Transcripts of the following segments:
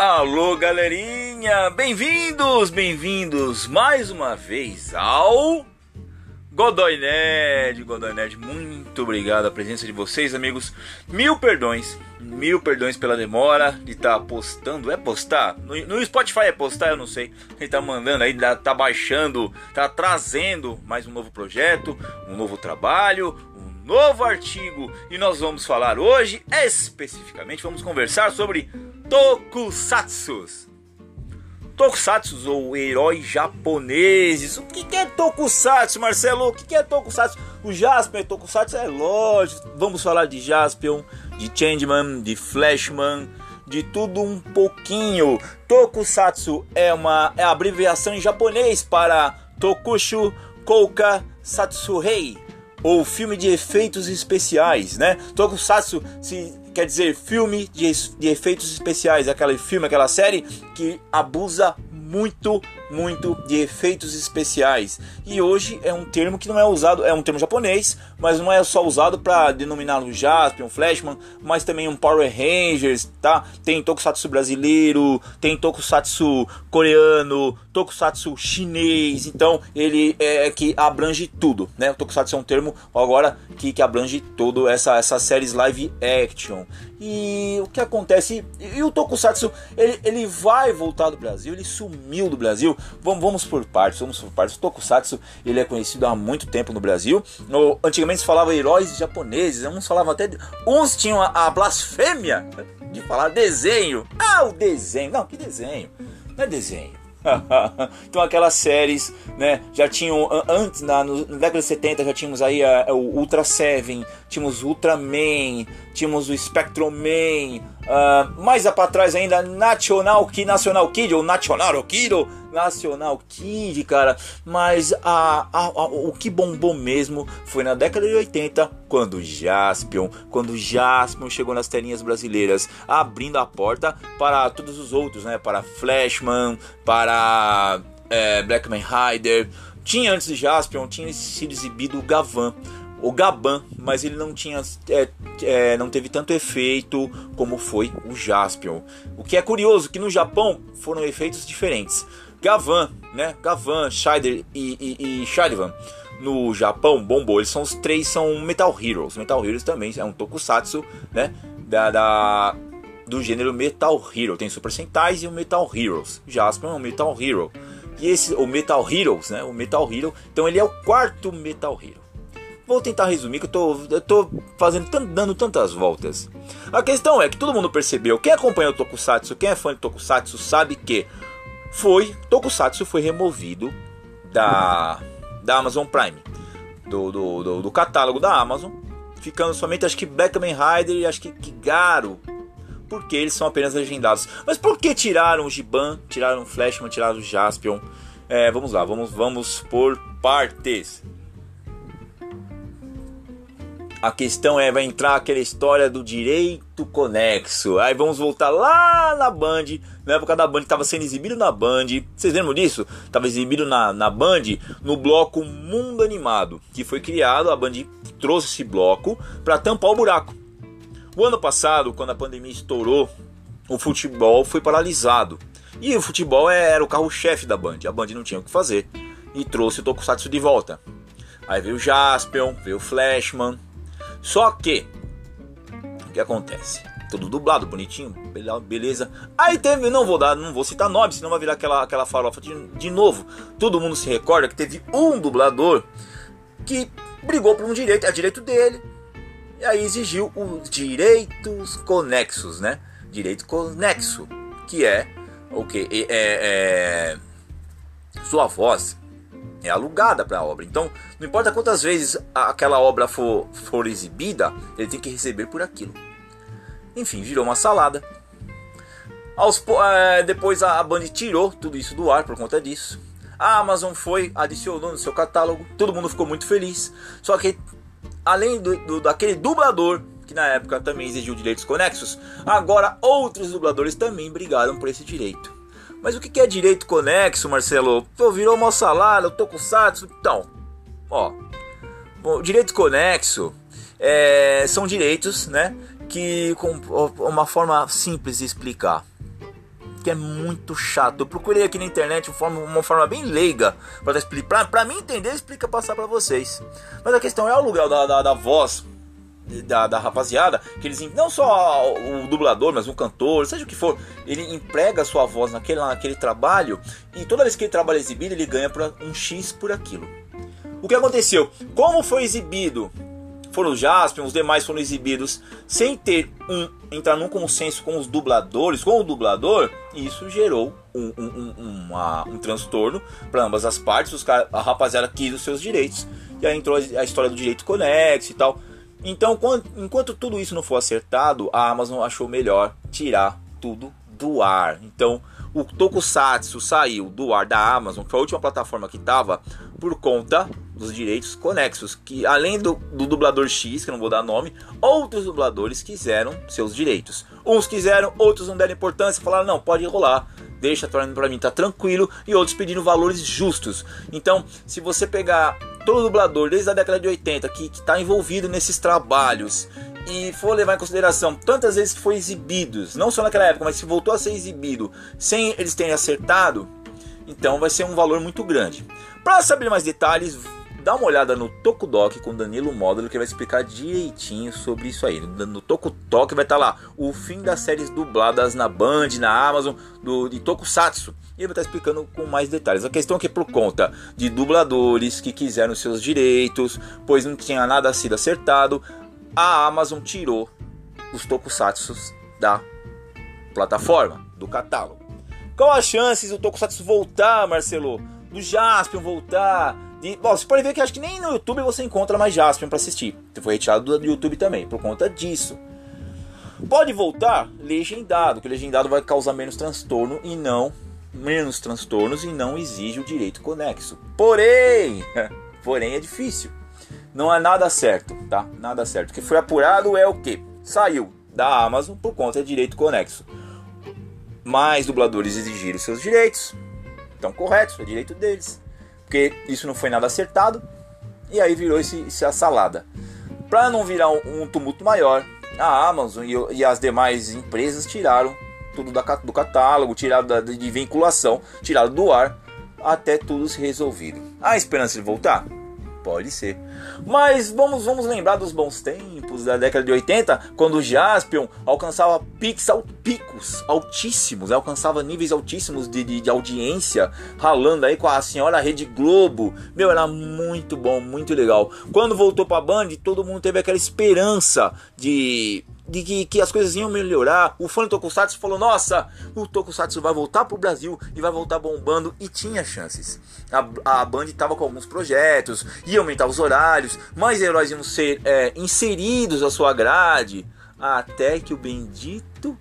Alô, galerinha! Bem-vindos, bem-vindos mais uma vez ao Godoy Nerd. Godoy Nerd, muito obrigado a presença de vocês, amigos. Mil perdões, mil perdões pela demora de estar tá postando. É postar? No, no, Spotify é postar, eu não sei. Ele tá mandando aí, tá baixando, tá trazendo mais um novo projeto, um novo trabalho, um novo artigo. E nós vamos falar hoje, especificamente, vamos conversar sobre Tokusatsus. Tokusatsu ou heróis japoneses. O que é Tokusatsu, Marcelo? O que é Tokusatsu? O Jaspion é Tokusatsu? É lógico. Vamos falar de Jaspion, de Changeman, de Flashman, de tudo um pouquinho. Tokusatsu é uma é abreviação em japonês para Tokushu Kouka Satsuhei ou filme de efeitos especiais, né? Tokusatsu se quer dizer filme de, de efeitos especiais, aquele filme, aquela série que abusa muito, muito de efeitos especiais. E hoje é um termo que não é usado, é um termo japonês, mas não é só usado para denominar um Jaspion, um Flashman, mas também um Power Rangers, tá? Tem Tokusatsu brasileiro, tem Tokusatsu coreano, Tokusatsu chinês, então ele é que abrange tudo, né? O Tokusatsu é um termo agora que, que abrange todo essa essas séries live action. E o que acontece? E o Tokusatsu ele, ele vai voltar do Brasil, ele sumiu do Brasil. Vamos, vamos por partes, vamos por partes. O Tokusatsu ele é conhecido há muito tempo no Brasil. No, antigamente se falava heróis japoneses, uns falavam até uns tinham a, a blasfêmia de falar desenho. Ah, o desenho. Não, que desenho? Não é desenho. então aquelas séries, né, já tinham antes na, no, década de 70 já tínhamos aí a, a, o Ultra Seven, tínhamos Ultraman, tínhamos o Spectrum Man, uh, mais para trás ainda National Kid, National Kid ou National Kid, National Kid, cara. Mas a, a, a, o que bombou mesmo foi na década de 80, quando Jaspion, quando Jaspion chegou nas telinhas brasileiras, abrindo a porta para todos os outros, né? Para Flashman, para é, Blackman Rider. Tinha antes de Jaspion, tinha sido exibido o Gavan o Gaban, mas ele não tinha, é, é, não teve tanto efeito como foi o Jaspion. O que é curioso que no Japão foram efeitos diferentes. Gavan, né? Gavan, Scheider e, e, e Sharivan no Japão bombou. Eles são os três são Metal Heroes. Metal Heroes também é um tokusatsu, né? Da, da do gênero Metal Hero. Tem Super Sentais e o Metal Heroes. Jaspion é um Metal Hero. E esse o Metal Heroes, né? O Metal Hero. Então ele é o quarto Metal Hero. Vou tentar resumir que eu tô, eu tô fazendo dando tantas voltas. A questão é que todo mundo percebeu, quem acompanha o Tokusatsu, quem é fã de Tokusatsu sabe que foi Tokusatsu foi removido da da Amazon Prime, do, do, do, do catálogo da Amazon, ficando somente acho que Black Kamen Rider e acho que Kigaro, porque eles são apenas legendados. Mas por que tiraram o Giban, tiraram o Flashman, tiraram o Jaspion? É, vamos lá, vamos, vamos por partes. A questão é, vai entrar aquela história do direito conexo. Aí vamos voltar lá na Band, na época da Band, estava sendo exibido na Band. Vocês lembram disso? Estava exibido na, na Band, no bloco Mundo Animado, que foi criado, a Band trouxe esse bloco para tampar o buraco. O ano passado, quando a pandemia estourou, o futebol foi paralisado. E o futebol era o carro-chefe da Band, a Band não tinha o que fazer. E trouxe o Tokusatsu de volta. Aí veio o Jaspion, veio o Flashman, só que, o que acontece? Tudo dublado, bonitinho, beleza. Aí teve, não vou dar, não vou citar nome, senão vai virar aquela, aquela farofa de, de novo. Todo mundo se recorda que teve um dublador que brigou por um direito, é direito dele. E aí exigiu os direitos conexos, né? Direito conexo, que é o que? É, é, sua voz é alugada para a obra. Então, não importa quantas vezes aquela obra for, for exibida, ele tem que receber por aquilo. Enfim, virou uma salada. Aos, é, depois a Band tirou tudo isso do ar por conta disso. A Amazon foi, adicionou no seu catálogo, todo mundo ficou muito feliz. Só que, além do, do daquele dublador, que na época também exigiu direitos conexos, agora outros dubladores também brigaram por esse direito. Mas o que é direito conexo, Marcelo? Pô, virou mal salário, eu tô com satsu. Então, ó, bom, direito conexo é, são direitos, né? Que com uma forma simples de explicar. que é muito chato. Eu procurei aqui na internet uma forma, uma forma bem leiga para explicar, para mim entender, explica passar para vocês. Mas a questão é o aluguel da, da, da voz da, da, rapaziada, que eles não só o dublador, mas o cantor, seja o que for, ele emprega a sua voz naquele, naquele trabalho e toda vez que ele trabalha exibido, ele ganha um X por aquilo. O que aconteceu? Como foi exibido foram os Jaspion, os demais foram exibidos sem ter um entrar num consenso com os dubladores, com o dublador, e isso gerou um, um, um, uma, um transtorno para ambas as partes. Os cara, a rapaziada quis os seus direitos, e aí entrou a história do direito conexo e tal. Então, enquanto tudo isso não for acertado, a Amazon achou melhor tirar tudo do ar. Então, o Tokusatsu saiu do ar da Amazon, que foi a última plataforma que estava, por conta dos direitos conexos, que além do, do, dublador X, que não vou dar nome, outros dubladores quiseram seus direitos. Uns quiseram, outros não deram importância, falaram não, pode rolar, deixa para mim tá tranquilo, e outros pedindo valores justos. Então, se você pegar todo dublador desde a década de 80 que está envolvido nesses trabalhos e for levar em consideração tantas vezes que foi exibidos, não só naquela época, mas se voltou a ser exibido sem eles terem acertado, então vai ser um valor muito grande. Para saber mais detalhes, dá uma olhada no Tokudok com Danilo Módulo que vai explicar direitinho sobre isso aí. No Tokudok vai estar tá lá o fim das séries dubladas na Band, na Amazon, do, de Tokusatsu. Ele vai estar tá explicando com mais detalhes. A questão é que por conta de dubladores que quiseram seus direitos, pois não tinha nada sido acertado, a Amazon tirou os Tokusatsu da plataforma, do catálogo. Qual as chances do Tokusatsu voltar, Marcelo? Do Jaspion voltar? De... Bom, você pode ver que acho que nem no YouTube você encontra mais Jaspion para assistir. Foi retirado do YouTube também, por conta disso. Pode voltar legendado, que legendado vai causar menos transtorno e não menos transtornos e não exige o direito conexo. Porém, porém é difícil. Não é nada certo, tá? Nada certo. O que foi apurado é o que saiu da Amazon por conta de direito conexo. Mais dubladores exigiram seus direitos. Estão corretos, é direito deles porque isso não foi nada acertado e aí virou esse, essa salada. Para não virar um, um, tumulto maior, a Amazon e, e, as demais empresas tiraram tudo da, do catálogo, tiraram da, de vinculação, tiraram do ar até tudo se resolvido. Há esperança de voltar? Pode ser. Mas vamos, vamos lembrar dos bons tempos da década de 80, quando o Jaspion alcançava pixel, picos altíssimos, alcançava níveis altíssimos de, de, de, audiência, ralando aí com a senhora Rede Globo. Meu, era muito bom, muito legal. Quando voltou pra Band, todo mundo teve aquela esperança de de que, que, as coisas iam melhorar. O fã do Tokusatsu falou: Nossa, o Tokusatsu vai voltar pro Brasil e vai voltar bombando. E tinha chances. A, a Band estava com alguns projetos, ia aumentar os horários, mais heróis iam ser é, inseridos à sua grade. Até que o bendito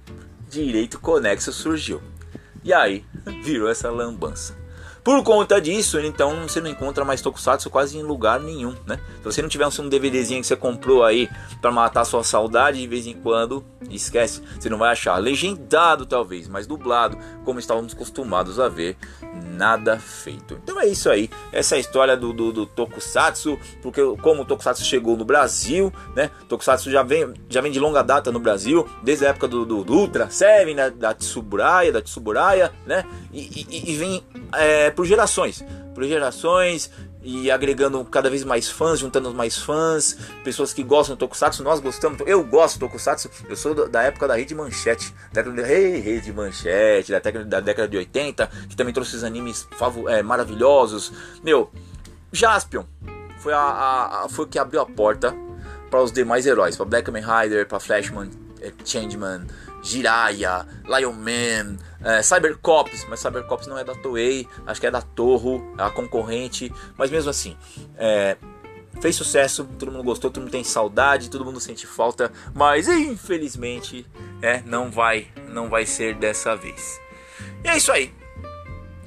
direito conexo surgiu. E aí virou essa lambança. Por conta disso, então você não encontra mais Tokusatsu quase em lugar nenhum, né? Se você não tiver um DVDzinho que você comprou aí para matar sua saudade de vez em quando, esquece, você não vai achar legendado talvez, mas dublado, como estávamos acostumados a ver, nada feito. Então é isso aí, essa é a história do, do, do Tokusatsu, porque como o Tokusatsu chegou no Brasil, né? Tokusatsu já vem, já vem de longa data no Brasil, desde a época do, do, do Ultra Seven, né? da Tsuburaya, da Tsuburaya, né? E, e, e vem é, por gerações, por gerações e agregando cada vez mais fãs, juntando mais fãs, pessoas que gostam do Tokusatsu, nós gostamos, eu gosto do Tokusatsu, eu sou da época da Rede Manchete, hey, Rede Manchete, da década, da década de 80, que também trouxe esses animes é, maravilhosos. Meu, Jaspion foi, a, a, a, foi o que abriu a porta para os demais heróis, para Black Kamen Rider, para Flashman, é, Changeman, Jiraiya, Lion Man, é, Cybercops, mas Cybercops não é da Toei, acho que é da Torro, é a concorrente, mas mesmo assim, é, fez sucesso, todo mundo gostou, todo mundo tem saudade, todo mundo sente falta, mas infelizmente, é, não vai, não vai ser dessa vez. E é isso aí.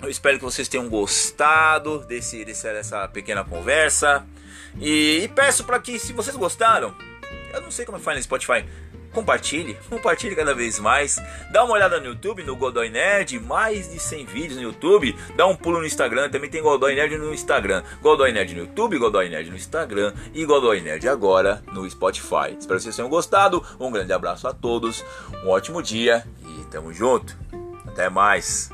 Eu espero que vocês tenham gostado desse, dessa pequena conversa. E, e peço para que, se vocês gostaram, eu não sei como faz no Spotify, compartilhe, compartilhe cada vez mais. Dá uma olhada no YouTube, no Godoy Nerd, mais de 100 vídeos no YouTube. Dá um pulo no Instagram, também tem Godoy Nerd no Instagram. Godoy Nerd no YouTube, Godoy Nerd no Instagram e Godoy Nerd agora no Spotify. Espero que vocês tenham gostado. Um grande abraço a todos, um ótimo dia e tamo junto. Até mais.